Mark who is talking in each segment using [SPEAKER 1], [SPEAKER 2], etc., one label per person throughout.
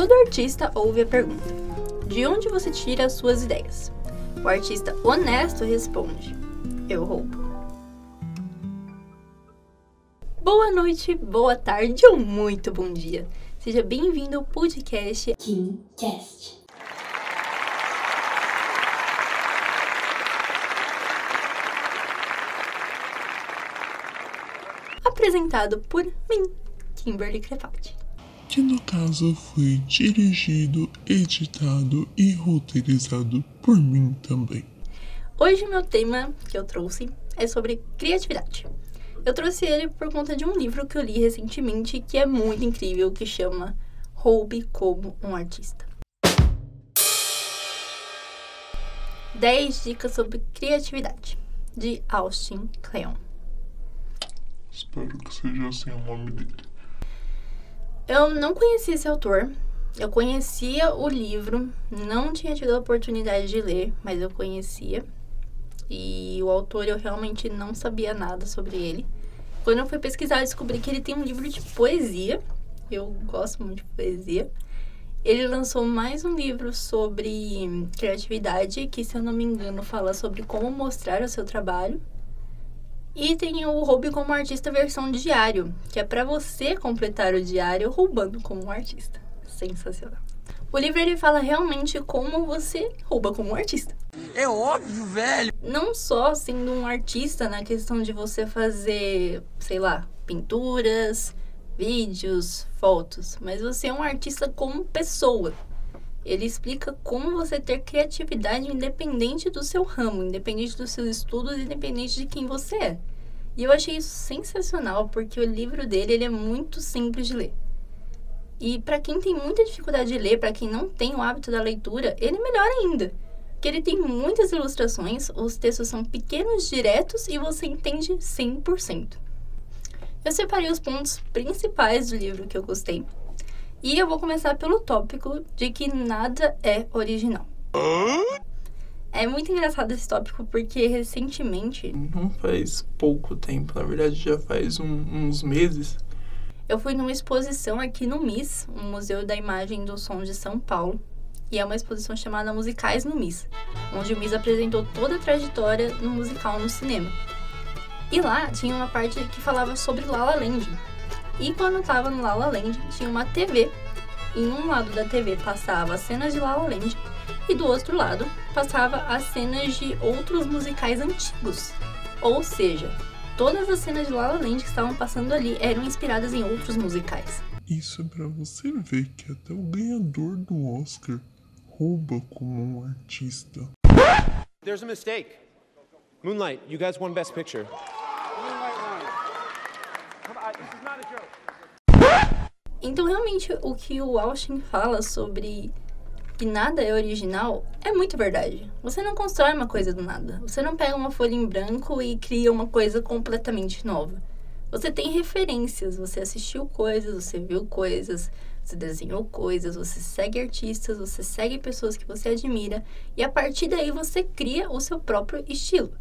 [SPEAKER 1] Todo artista ouve a pergunta: de onde você tira as suas ideias? O artista honesto responde: eu roubo. Boa noite, boa tarde ou muito bom dia. Seja bem-vindo ao podcast
[SPEAKER 2] KingCast.
[SPEAKER 1] apresentado por mim, Kimberly Crepati.
[SPEAKER 3] Que no caso foi dirigido, editado e roteirizado por mim também.
[SPEAKER 1] Hoje meu tema que eu trouxe é sobre criatividade. Eu trouxe ele por conta de um livro que eu li recentemente que é muito incrível, que chama Roube como um artista. 10 dicas sobre criatividade, de Austin Kleon.
[SPEAKER 3] Espero que seja assim o nome dele.
[SPEAKER 1] Eu não conhecia esse autor. Eu conhecia o livro, não tinha tido a oportunidade de ler, mas eu conhecia. E o autor eu realmente não sabia nada sobre ele. Quando eu fui pesquisar, eu descobri que ele tem um livro de poesia. Eu gosto muito de poesia. Ele lançou mais um livro sobre criatividade, que, se eu não me engano, fala sobre como mostrar o seu trabalho. E tem o Roube como artista versão diário, que é para você completar o diário roubando como um artista. Sensacional. O livro ele fala realmente como você rouba como um artista.
[SPEAKER 4] É óbvio, velho.
[SPEAKER 1] Não só sendo um artista na questão de você fazer, sei lá, pinturas, vídeos, fotos, mas você é um artista como pessoa. Ele explica como você ter criatividade independente do seu ramo, independente dos seus estudos, independente de quem você é. E eu achei isso sensacional, porque o livro dele ele é muito simples de ler. E para quem tem muita dificuldade de ler, para quem não tem o hábito da leitura, ele é melhor ainda. Porque ele tem muitas ilustrações, os textos são pequenos, diretos e você entende 100%. Eu separei os pontos principais do livro que eu gostei e eu vou começar pelo tópico de que nada é original. É muito engraçado esse tópico porque recentemente.
[SPEAKER 5] Não faz pouco tempo, na verdade já faz um, uns meses.
[SPEAKER 1] Eu fui numa exposição aqui no MIS, um Museu da Imagem do Som de São Paulo. E é uma exposição chamada Musicais no MIS, onde o MIS apresentou toda a trajetória no musical no cinema. E lá tinha uma parte que falava sobre La La Land, e quando tava no La La Land, tinha uma TV. E em um lado da TV passava as cenas de La La Land e do outro lado passava as cenas de outros musicais antigos. Ou seja, todas as cenas de La La Land que estavam passando ali eram inspiradas em outros musicais.
[SPEAKER 3] Isso é pra você ver que até o ganhador do Oscar rouba como um artista.
[SPEAKER 6] There's a mistake. Moonlight, you guys won Best Picture.
[SPEAKER 1] Então, realmente, o que o Austin fala sobre que nada é original é muito verdade. Você não constrói uma coisa do nada. Você não pega uma folha em branco e cria uma coisa completamente nova. Você tem referências, você assistiu coisas, você viu coisas, você desenhou coisas, você segue artistas, você segue pessoas que você admira e a partir daí você cria o seu próprio estilo.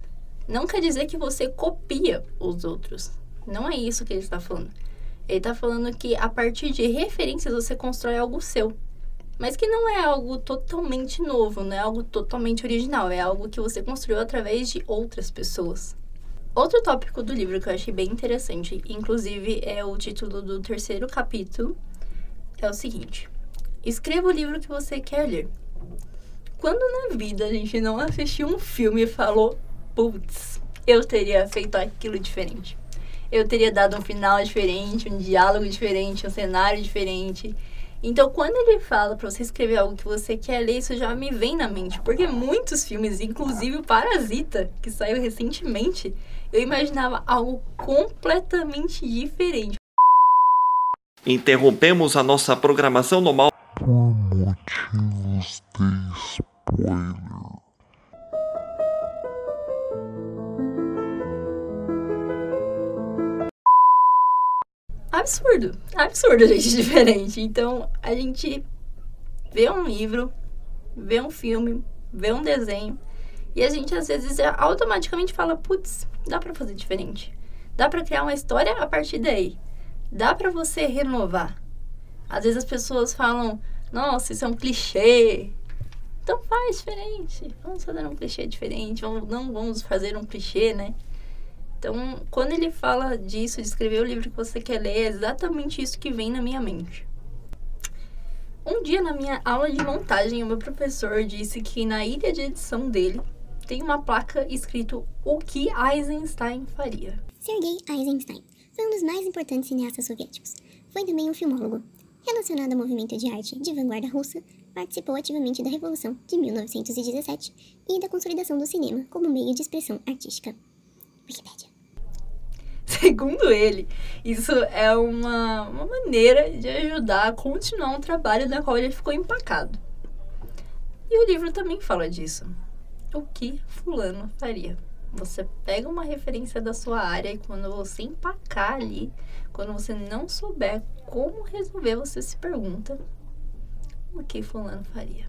[SPEAKER 1] Não quer dizer que você copia os outros. Não é isso que ele está falando. Ele está falando que a partir de referências você constrói algo seu. Mas que não é algo totalmente novo, não é algo totalmente original, é algo que você construiu através de outras pessoas. Outro tópico do livro que eu achei bem interessante, inclusive é o título do terceiro capítulo, é o seguinte: Escreva o livro que você quer ler. Quando na vida a gente não assistiu um filme e falou, putz, eu teria feito aquilo diferente eu teria dado um final diferente, um diálogo diferente, um cenário diferente. Então, quando ele fala para você escrever algo que você quer ler, isso já me vem na mente. Porque muitos filmes, inclusive o Parasita, que saiu recentemente, eu imaginava algo completamente diferente.
[SPEAKER 7] Interrompemos a nossa programação normal.
[SPEAKER 3] Por motivos de spoiler.
[SPEAKER 1] Absurdo. Absurdo, gente, diferente. Então, a gente vê um livro, vê um filme, vê um desenho, e a gente às vezes automaticamente fala, putz, dá para fazer diferente. Dá para criar uma história a partir daí. Dá para você renovar. Às vezes as pessoas falam, Nossa, isso é um clichê. Então faz diferente. Vamos fazer um clichê diferente. Vamos, não vamos fazer um clichê, né? Então, quando ele fala disso, de escrever o livro que você quer ler, é exatamente isso que vem na minha mente. Um dia, na minha aula de montagem, o meu professor disse que na ilha de edição dele tem uma placa escrito O que Eisenstein faria.
[SPEAKER 2] Sergei Eisenstein foi um dos mais importantes cineastas soviéticos. Foi também um filmólogo. Relacionado ao movimento de arte de vanguarda russa, participou ativamente da Revolução de 1917 e da consolidação do cinema como meio de expressão artística. Wikipédia.
[SPEAKER 1] Segundo ele, isso é uma, uma maneira de ajudar a continuar um trabalho na qual ele ficou empacado. E o livro também fala disso. O que Fulano faria? Você pega uma referência da sua área e quando você empacar ali, quando você não souber como resolver, você se pergunta: o que Fulano faria?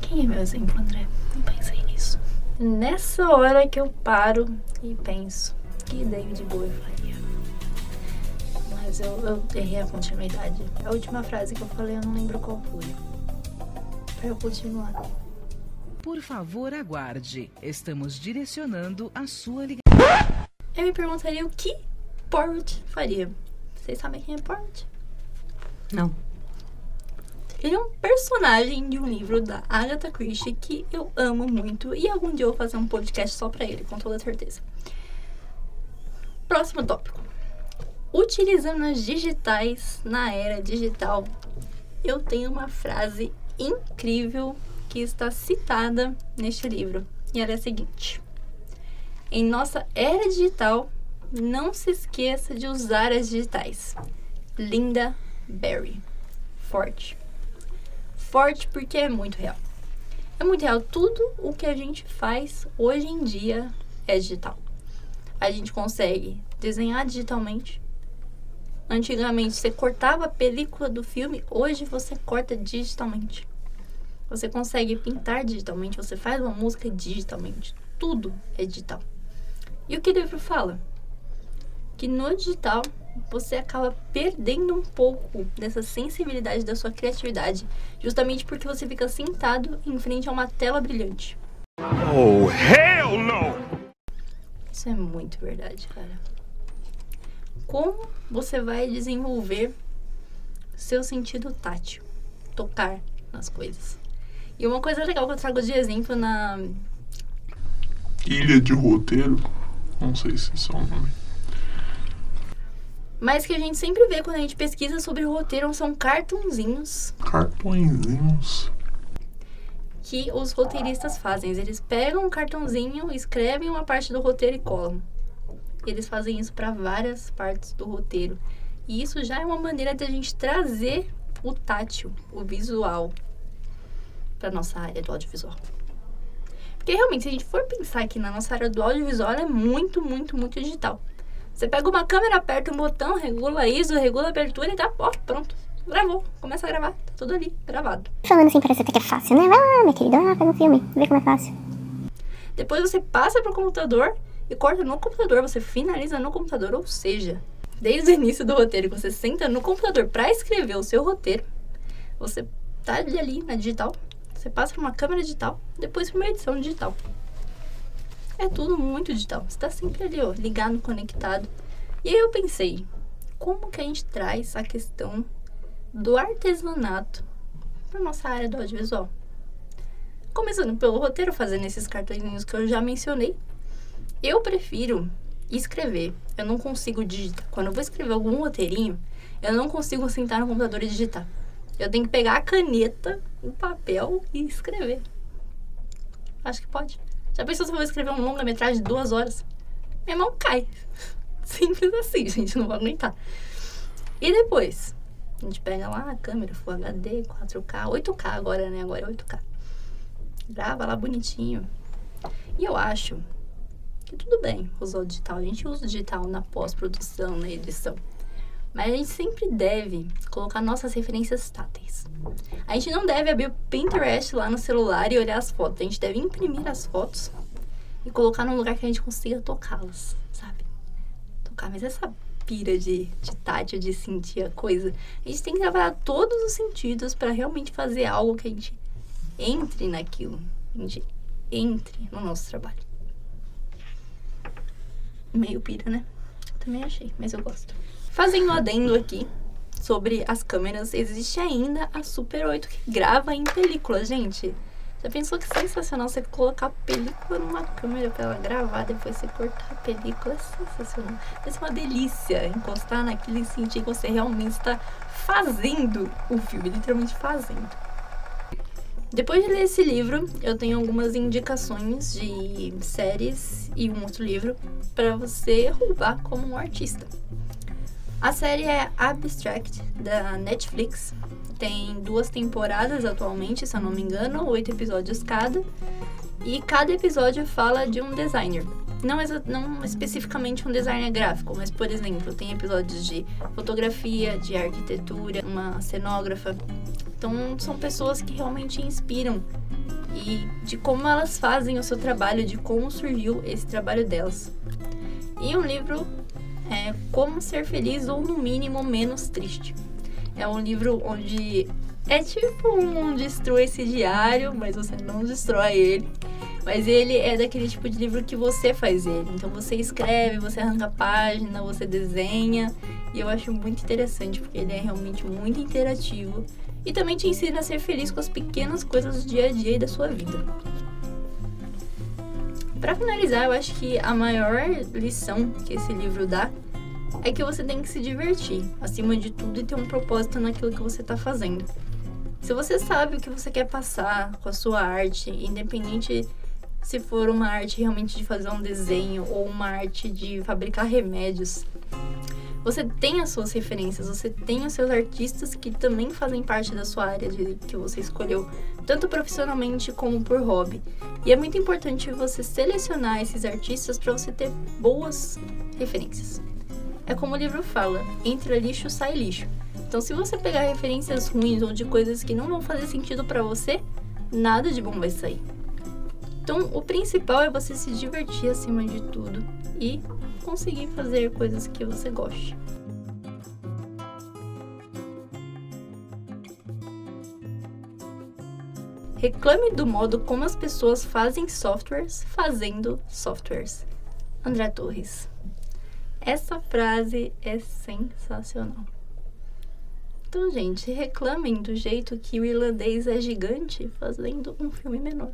[SPEAKER 1] Quem é meu exemplo, André? Não pensei nisso. Nessa hora que eu paro e penso: que David Bowie faria? Mas eu, eu errei a continuidade. A última frase que eu falei, eu não lembro qual foi. Pra eu continuar.
[SPEAKER 8] Por favor, aguarde. Estamos direcionando a sua ligação.
[SPEAKER 1] Eu me perguntaria o que Port faria. Vocês sabem quem é Port?
[SPEAKER 9] Não.
[SPEAKER 1] Ele é um personagem de um livro da Agatha Christie que eu amo muito e algum dia eu vou fazer um podcast só pra ele, com toda certeza. Próximo tópico. Utilizando as digitais na era digital, eu tenho uma frase incrível que está citada neste livro. E ela é a seguinte: Em nossa era digital, não se esqueça de usar as digitais. Linda Berry. Forte. Forte porque é muito real. É muito real. Tudo o que a gente faz hoje em dia é digital. A gente consegue desenhar digitalmente. Antigamente você cortava a película do filme, hoje você corta digitalmente. Você consegue pintar digitalmente, você faz uma música digitalmente. Tudo é digital. E o que o livro fala? Que no digital você acaba perdendo um pouco dessa sensibilidade da sua criatividade, justamente porque você fica sentado em frente a uma tela brilhante.
[SPEAKER 6] Oh, hell no!
[SPEAKER 1] Isso é muito verdade, cara. Como você vai desenvolver seu sentido tátil, tocar nas coisas? E uma coisa legal que eu trago de exemplo na
[SPEAKER 3] Ilha de roteiro. Não sei se isso é o nome.
[SPEAKER 1] mas que a gente sempre vê quando a gente pesquisa sobre roteiro são cartunzinhos
[SPEAKER 3] Cartõezinhos.
[SPEAKER 1] Que os roteiristas fazem. Eles pegam um cartãozinho, escrevem uma parte do roteiro e colam. Eles fazem isso para várias partes do roteiro. E isso já é uma maneira de a gente trazer o tátil, o visual, para nossa área do audiovisual. Porque realmente, se a gente for pensar aqui na nossa área do audiovisual, ela é muito, muito, muito digital. Você pega uma câmera, aperta um botão, regula ISO, regula a abertura e tá, ó, pronto. Gravou, começa a gravar, tá tudo ali, gravado.
[SPEAKER 2] Falando assim parece até que é fácil, né? Vai lá, querida, vai lá, pega um filme, vê como é fácil.
[SPEAKER 1] Depois você passa pro computador e corta no computador, você finaliza no computador, ou seja, desde o início do roteiro que você senta no computador para escrever o seu roteiro, você tá ali, ali na digital, você passa pra uma câmera digital, depois pra uma edição digital. É tudo muito digital. Você tá sempre ali, ó, ligado, conectado. E aí eu pensei, como que a gente traz a questão do artesanato para nossa área do audiovisual? Começando pelo roteiro, fazendo esses cartõezinhos que eu já mencionei. Eu prefiro escrever. Eu não consigo digitar. Quando eu vou escrever algum roteirinho, eu não consigo sentar no computador e digitar. Eu tenho que pegar a caneta, o papel e escrever. Acho que pode. Já pensou se eu vou escrever um longa-metragem de duas horas? Minha mão cai. Simples assim, gente. Não vou aguentar. E depois? A gente pega lá a câmera, Full HD, 4K, 8K agora, né? Agora é 8K. Grava lá bonitinho. E eu acho que tudo bem usar o digital. A gente usa o digital na pós-produção, na edição. Mas a gente sempre deve colocar nossas referências táteis. A gente não deve abrir o Pinterest lá no celular e olhar as fotos. A gente deve imprimir as fotos e colocar num lugar que a gente consiga tocá-las, sabe? Tocar, mas essa pira de, de de sentir a coisa. A gente tem que trabalhar todos os sentidos para realmente fazer algo que a gente entre naquilo. A gente entre no nosso trabalho. Meio pira, né? Também achei, mas eu gosto. Fazendo um adendo aqui sobre as câmeras, existe ainda a Super 8 que grava em película, gente. Já pensou que sensacional você colocar a película numa câmera pra ela gravar, depois você cortar a película? É sensacional. Deve ser uma delícia encostar naquilo e sentir que você realmente está fazendo o filme, literalmente fazendo. Depois de ler esse livro, eu tenho algumas indicações de séries e um outro livro para você roubar como um artista. A série é Abstract, da Netflix. Tem duas temporadas atualmente, se eu não me engano, oito episódios cada. E cada episódio fala de um designer. Não, não especificamente um designer gráfico, mas, por exemplo, tem episódios de fotografia, de arquitetura, uma cenógrafa. Então, são pessoas que realmente inspiram e de como elas fazem o seu trabalho, de como surgiu esse trabalho delas. E um livro é Como Ser Feliz ou, no mínimo, Menos Triste. É um livro onde é tipo um destrói esse diário, mas você não destrói ele. Mas ele é daquele tipo de livro que você faz ele. Então você escreve, você arranca a página, você desenha. E eu acho muito interessante, porque ele é realmente muito interativo. E também te ensina a ser feliz com as pequenas coisas do dia a dia e da sua vida. Para finalizar, eu acho que a maior lição que esse livro dá é que você tem que se divertir, acima de tudo, e ter um propósito naquilo que você está fazendo. Se você sabe o que você quer passar com a sua arte, independente se for uma arte realmente de fazer um desenho ou uma arte de fabricar remédios, você tem as suas referências, você tem os seus artistas que também fazem parte da sua área de, que você escolheu, tanto profissionalmente como por hobby. E é muito importante você selecionar esses artistas para você ter boas referências. É como o livro fala: entra lixo, sai lixo. Então, se você pegar referências ruins ou de coisas que não vão fazer sentido para você, nada de bom vai sair. Então, o principal é você se divertir acima de tudo e conseguir fazer coisas que você goste. Reclame do modo como as pessoas fazem softwares fazendo softwares. André Torres. Essa frase é sensacional. Então, gente, reclamem do jeito que o irlandês é gigante fazendo um filme menor.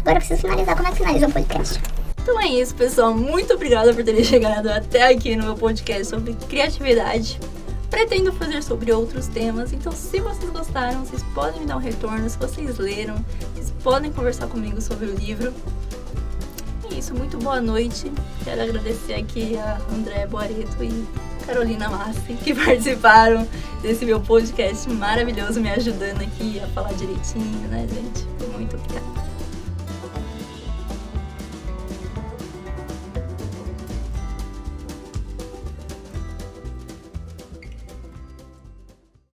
[SPEAKER 2] Agora eu preciso finalizar. Como é que finaliza o podcast?
[SPEAKER 1] Então é isso, pessoal. Muito obrigada por terem chegado até aqui no meu podcast sobre criatividade. Pretendo fazer sobre outros temas, então se vocês gostaram, vocês podem me dar um retorno. Se vocês leram, vocês podem conversar comigo sobre o livro. É isso, muito boa noite. Quero agradecer aqui a André Boareto e Carolina Massi, que participaram desse meu podcast maravilhoso, me ajudando aqui a falar direitinho, né, gente? Muito obrigada.